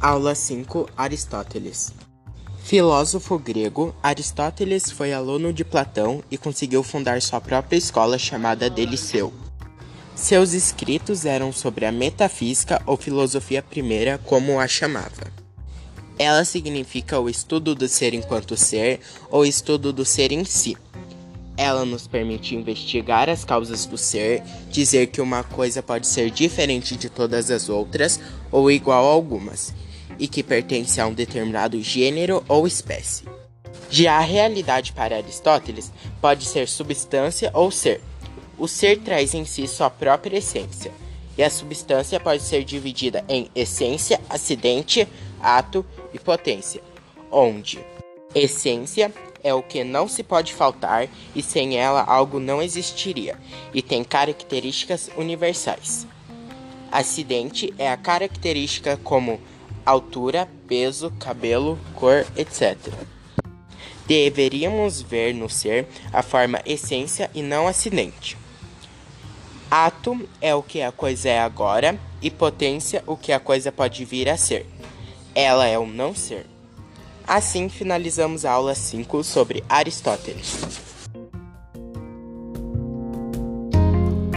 Aula 5 Aristóteles Filósofo grego, Aristóteles foi aluno de Platão e conseguiu fundar sua própria escola chamada de Liceu. Seus escritos eram sobre a metafísica ou filosofia primeira, como a chamava. Ela significa o estudo do ser enquanto ser ou estudo do ser em si. Ela nos permite investigar as causas do ser, dizer que uma coisa pode ser diferente de todas as outras ou igual a algumas, e que pertence a um determinado gênero ou espécie. Já a realidade para Aristóteles pode ser substância ou ser. O ser traz em si sua própria essência, e a substância pode ser dividida em essência, acidente, ato e potência, onde essência é o que não se pode faltar e sem ela algo não existiria, e tem características universais. Acidente é a característica como altura, peso, cabelo, cor, etc. Deveríamos ver no ser a forma essência e não acidente. Ato é o que a coisa é agora e potência o que a coisa pode vir a ser. Ela é o não ser. Assim finalizamos a aula 5 sobre Aristóteles.